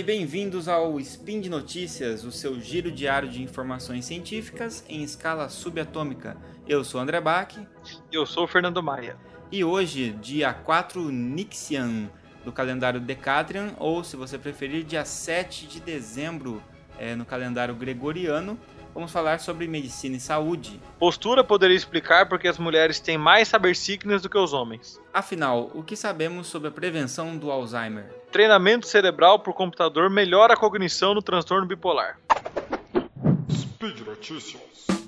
e bem-vindos ao Spin de Notícias, o seu giro diário de informações científicas em escala subatômica. Eu sou André Bach. E eu sou o Fernando Maia. E hoje, dia 4 Nixian do calendário Decatrian, ou se você preferir, dia 7 de dezembro é, no calendário gregoriano, vamos falar sobre medicina e saúde. Postura poderia explicar porque as mulheres têm mais saber signos do que os homens. Afinal, o que sabemos sobre a prevenção do Alzheimer? Treinamento cerebral por computador melhora a cognição no transtorno bipolar. Speed Notícias.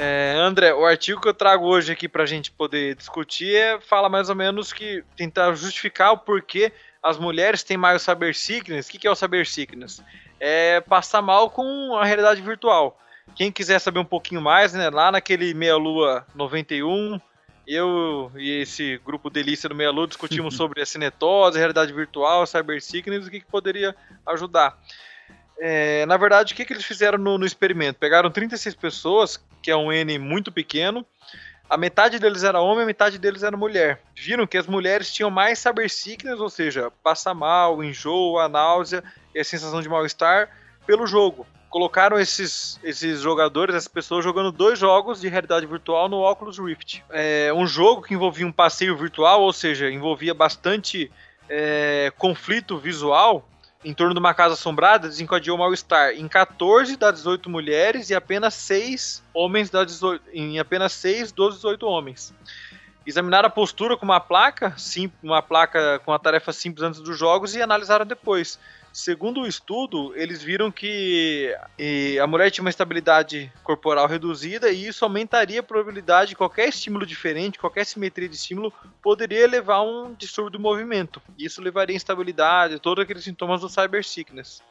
É, André, o artigo que eu trago hoje aqui para a gente poder discutir é, fala mais ou menos que tentar justificar o porquê as mulheres têm mais o saber sickness. O que, que é o saber sickness? é passar mal com a realidade virtual. Quem quiser saber um pouquinho mais, né, lá naquele Meia Lua 91, eu e esse grupo delícia do Meia Lua discutimos sobre a cinetose, a realidade virtual, cyber sickness, o que, que poderia ajudar. É, na verdade, o que, que eles fizeram no, no experimento? Pegaram 36 pessoas, que é um N muito pequeno, a metade deles era homem, a metade deles era mulher. Viram que as mulheres tinham mais saber sickness, ou seja, passa mal, enjoo, a náusea e a sensação de mal-estar pelo jogo. Colocaram esses, esses jogadores, essas pessoas jogando dois jogos de realidade virtual no Oculus Rift. É um jogo que envolvia um passeio virtual, ou seja, envolvia bastante é, conflito visual em torno de uma casa assombrada desencadeou mal-estar em 14 das 18 mulheres e apenas 6 homens das 18, em apenas 6 dos 18 homens. Examinaram a postura com uma placa, sim, uma placa com a tarefa simples antes dos jogos e analisaram depois. Segundo o estudo, eles viram que a mulher tinha uma estabilidade corporal reduzida e isso aumentaria a probabilidade de qualquer estímulo diferente, qualquer simetria de estímulo, poderia levar a um distúrbio do movimento. Isso levaria a instabilidade, todos aqueles sintomas do cyber sickness.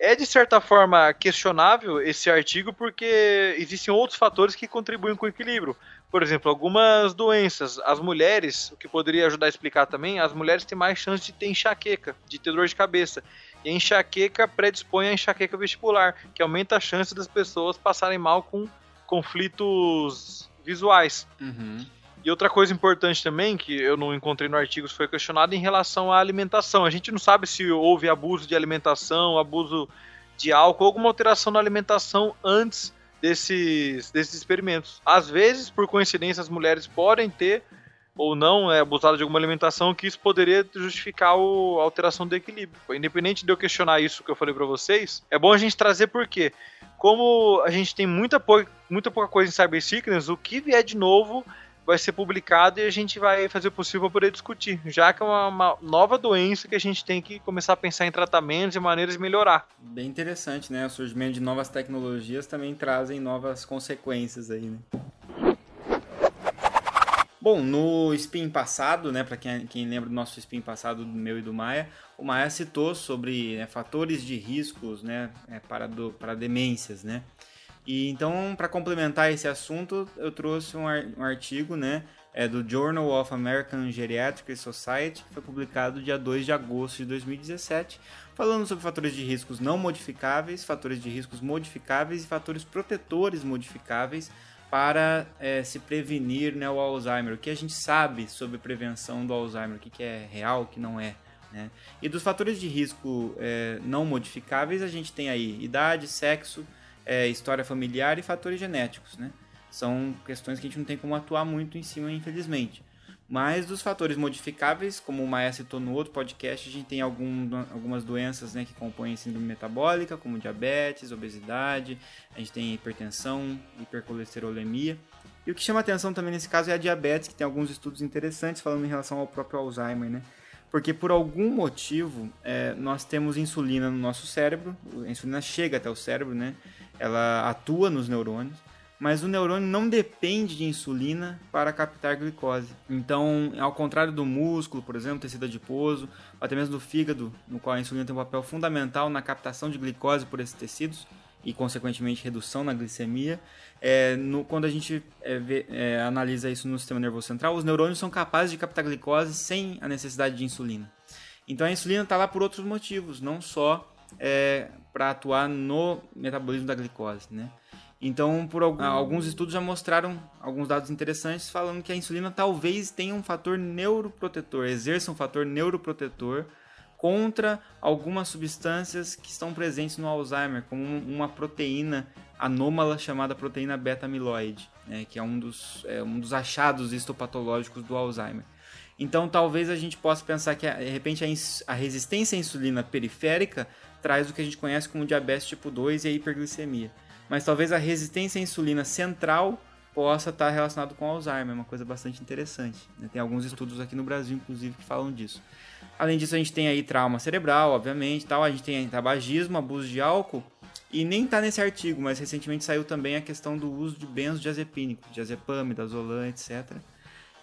É de certa forma questionável esse artigo porque existem outros fatores que contribuem com o equilíbrio. Por exemplo, algumas doenças, as mulheres, o que poderia ajudar a explicar também, as mulheres têm mais chance de ter enxaqueca, de ter dor de cabeça. E a enxaqueca predispõe a enxaqueca vestibular, que aumenta a chance das pessoas passarem mal com conflitos visuais. Uhum. E outra coisa importante também, que eu não encontrei no artigo, foi questionado em relação à alimentação. A gente não sabe se houve abuso de alimentação, abuso de álcool, alguma alteração na alimentação antes desses, desses experimentos. Às vezes, por coincidência, as mulheres podem ter ou não é abusado de alguma alimentação, que isso poderia justificar o, a alteração do equilíbrio. Independente de eu questionar isso que eu falei para vocês, é bom a gente trazer porque, como a gente tem muita, muita pouca coisa em Cyber Sickness, o que vier de novo vai ser publicado e a gente vai fazer o possível para poder discutir, já que é uma, uma, nova doença que a gente tem que começar a pensar em tratamentos e maneiras de melhorar. Bem interessante, né? O surgimento de novas tecnologias também trazem novas consequências aí, né? Bom, no spin passado, né, para quem, quem, lembra do nosso spin passado do meu e do Maia, o Maia citou sobre né, fatores de riscos, né, é, para, do, para demências, né. E então, para complementar esse assunto, eu trouxe um, artigo, né, é do Journal of American Geriatric Society, que foi publicado dia 2 de agosto de 2017, falando sobre fatores de riscos não modificáveis, fatores de riscos modificáveis e fatores protetores modificáveis para é, se prevenir né, o Alzheimer. O que a gente sabe sobre prevenção do Alzheimer, o que, que é real, o que não é. Né? E dos fatores de risco é, não modificáveis, a gente tem aí idade, sexo, é, história familiar e fatores genéticos. Né? São questões que a gente não tem como atuar muito em cima, infelizmente. Mas dos fatores modificáveis, como o Maia citou no outro podcast, a gente tem algum, algumas doenças né, que compõem síndrome metabólica, como diabetes, obesidade, a gente tem hipertensão, hipercolesterolemia. E o que chama atenção também nesse caso é a diabetes, que tem alguns estudos interessantes falando em relação ao próprio Alzheimer, né? Porque por algum motivo é, nós temos insulina no nosso cérebro, a insulina chega até o cérebro, né? Ela atua nos neurônios mas o neurônio não depende de insulina para captar glicose. Então, ao contrário do músculo, por exemplo, tecido adiposo, até mesmo do fígado, no qual a insulina tem um papel fundamental na captação de glicose por esses tecidos e, consequentemente, redução na glicemia, é, no, quando a gente é, vê, é, analisa isso no sistema nervoso central, os neurônios são capazes de captar glicose sem a necessidade de insulina. Então, a insulina está lá por outros motivos, não só é, para atuar no metabolismo da glicose, né? Então, por alguns estudos já mostraram alguns dados interessantes falando que a insulina talvez tenha um fator neuroprotetor, exerça um fator neuroprotetor contra algumas substâncias que estão presentes no Alzheimer, como uma proteína anômala chamada proteína beta-amiloide, né, que é um dos, é um dos achados histopatológicos do Alzheimer. Então, talvez a gente possa pensar que, de repente, a, a resistência à insulina periférica traz o que a gente conhece como diabetes tipo 2 e a hiperglicemia mas talvez a resistência à insulina central possa estar relacionado com Alzheimer, é uma coisa bastante interessante. Né? Tem alguns estudos aqui no Brasil, inclusive, que falam disso. Além disso, a gente tem aí trauma cerebral, obviamente, tal. a gente tem tabagismo, abuso de álcool, e nem está nesse artigo, mas recentemente saiu também a questão do uso de benzodiazepínicos, diazepam, dazolam, etc.,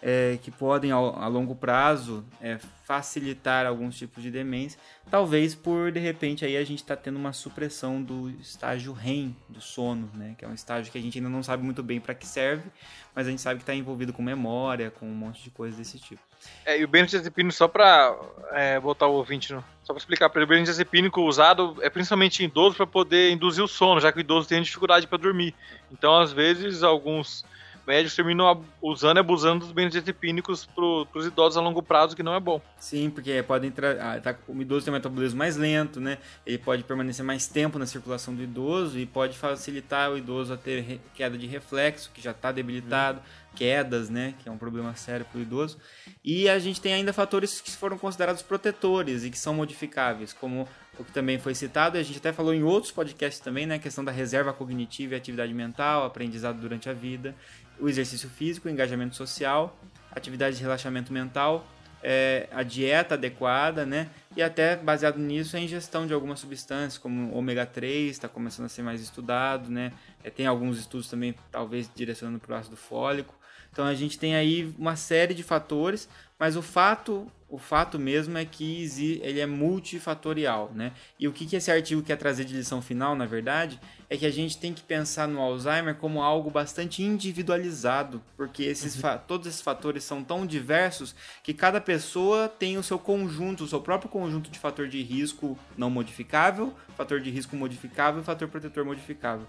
é, que podem, ao, a longo prazo, é, facilitar alguns tipos de demência. Talvez por, de repente, aí a gente está tendo uma supressão do estágio REM, do sono, né? Que é um estágio que a gente ainda não sabe muito bem para que serve, mas a gente sabe que está envolvido com memória, com um monte de coisas desse tipo. É, e o benzodiazepínico, só para é, botar o ouvinte, no, só para explicar, o benzodiazepínico usado é principalmente em idosos para poder induzir o sono, já que o idoso tem dificuldade para dormir. Então, às vezes, alguns médicos terminam usando e abusando dos benzodiazepínicos para os idosos a longo prazo, que não é bom. Sim, porque pode entrar. Ah, tá, o idoso tem um metabolismo mais lento, né? Ele pode permanecer mais tempo na circulação do idoso e pode facilitar o idoso a ter queda de reflexo, que já está debilitado, uhum. quedas, né? Que é um problema sério para o idoso. E a gente tem ainda fatores que foram considerados protetores e que são modificáveis, como o que também foi citado, e a gente até falou em outros podcasts também, né? A questão da reserva cognitiva e atividade mental, aprendizado durante a vida o exercício físico, o engajamento social, atividade de relaxamento mental, é, a dieta adequada, né? E até baseado nisso a ingestão de algumas substâncias, como ômega 3, está começando a ser mais estudado, né? É, tem alguns estudos também, talvez direcionando para o ácido fólico. Então a gente tem aí uma série de fatores, mas o fato, o fato mesmo é que ele é multifatorial, né? E o que, esse artigo quer trazer de lição final, na verdade, é que a gente tem que pensar no Alzheimer como algo bastante individualizado, porque esses uhum. todos esses fatores são tão diversos que cada pessoa tem o seu conjunto, o seu próprio conjunto de fator de risco não modificável, fator de risco modificável e fator protetor modificável.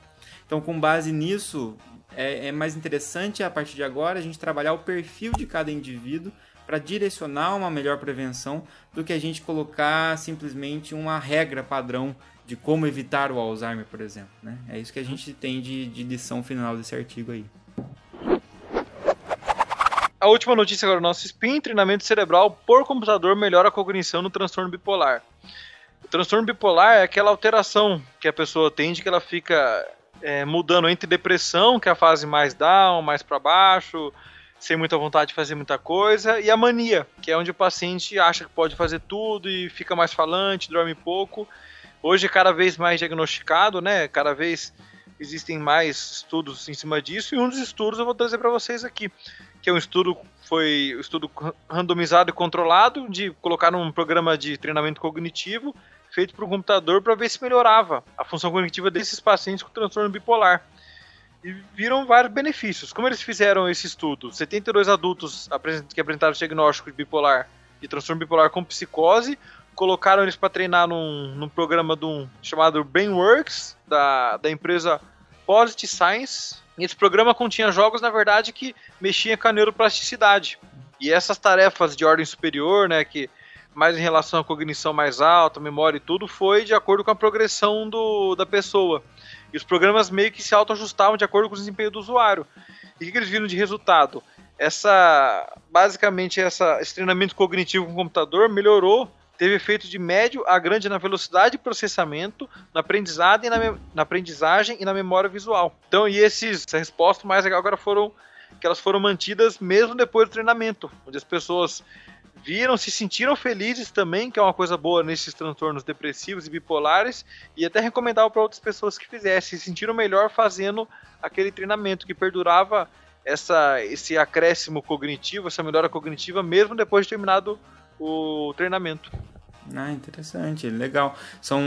Então, com base nisso, é, é mais interessante a partir de agora a gente trabalhar o perfil de cada indivíduo para direcionar uma melhor prevenção do que a gente colocar simplesmente uma regra padrão de como evitar o Alzheimer, por exemplo. Né? É isso que a gente tem de, de lição final desse artigo aí. A última notícia agora, nosso SPIN, treinamento cerebral por computador melhora a cognição no transtorno bipolar. O transtorno bipolar é aquela alteração que a pessoa tem de que ela fica é, mudando entre depressão, que é a fase mais down, mais para baixo, sem muita vontade de fazer muita coisa, e a mania, que é onde o paciente acha que pode fazer tudo e fica mais falante, dorme pouco. Hoje cada vez mais diagnosticado, né? Cada vez existem mais estudos em cima disso, e um dos estudos eu vou trazer para vocês aqui, que é um estudo foi um estudo randomizado e controlado de colocar num programa de treinamento cognitivo feito por um computador para ver se melhorava a função cognitiva desses pacientes com transtorno bipolar. E viram vários benefícios. Como eles fizeram esse estudo? 72 adultos que apresentaram diagnóstico de bipolar e transtorno bipolar com psicose, colocaram eles para treinar num, num programa de um, chamado Brainworks, da, da empresa Positive Science. E esse programa continha jogos, na verdade, que mexiam com a neuroplasticidade. E essas tarefas de ordem superior, né, que mais em relação à cognição mais alta, memória e tudo, foi de acordo com a progressão do, da pessoa. E os programas meio que se autoajustavam de acordo com o desempenho do usuário. E o que, eles viram de resultado? Essa, basicamente, essa, esse treinamento cognitivo com o computador melhorou, teve efeito de médio a grande na velocidade de processamento, na aprendizagem e na, na aprendizagem e na memória visual. Então, e esses, essa resposta mais legal agora foram que elas foram mantidas mesmo depois do treinamento, onde as pessoas viram, se sentiram felizes também, que é uma coisa boa nesses transtornos depressivos e bipolares, e até recomendava para outras pessoas que fizessem, se sentiram melhor fazendo aquele treinamento que perdurava essa, esse acréscimo cognitivo, essa melhora cognitiva, mesmo depois de terminado o treinamento. Ah, interessante, legal. São,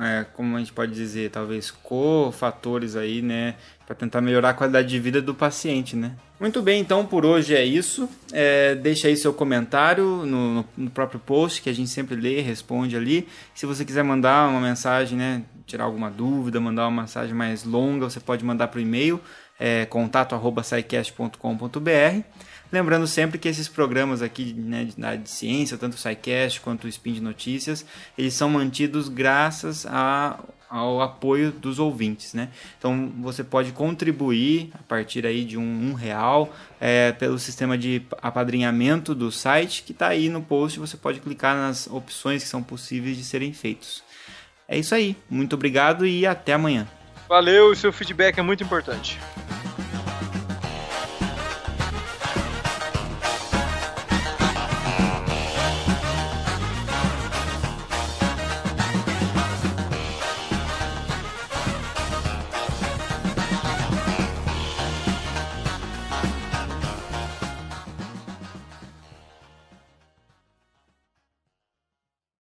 é, como a gente pode dizer, talvez cofatores aí, né, para tentar melhorar a qualidade de vida do paciente, né? Muito bem, então por hoje é isso. É, deixa aí seu comentário no, no, próprio post que a gente sempre lê e responde ali. Se você quiser mandar uma mensagem, né, tirar alguma dúvida, mandar uma mensagem mais longa, você pode mandar para o e-mail é, contato@saicast.com.br. Lembrando sempre que esses programas aqui né, de ciência, tanto o SciCast quanto o Spin de Notícias, eles são mantidos graças a, ao apoio dos ouvintes. Né? Então você pode contribuir a partir aí de um, um real é, pelo sistema de apadrinhamento do site que está aí no post. Você pode clicar nas opções que são possíveis de serem feitos. É isso aí. Muito obrigado e até amanhã. Valeu, seu feedback é muito importante.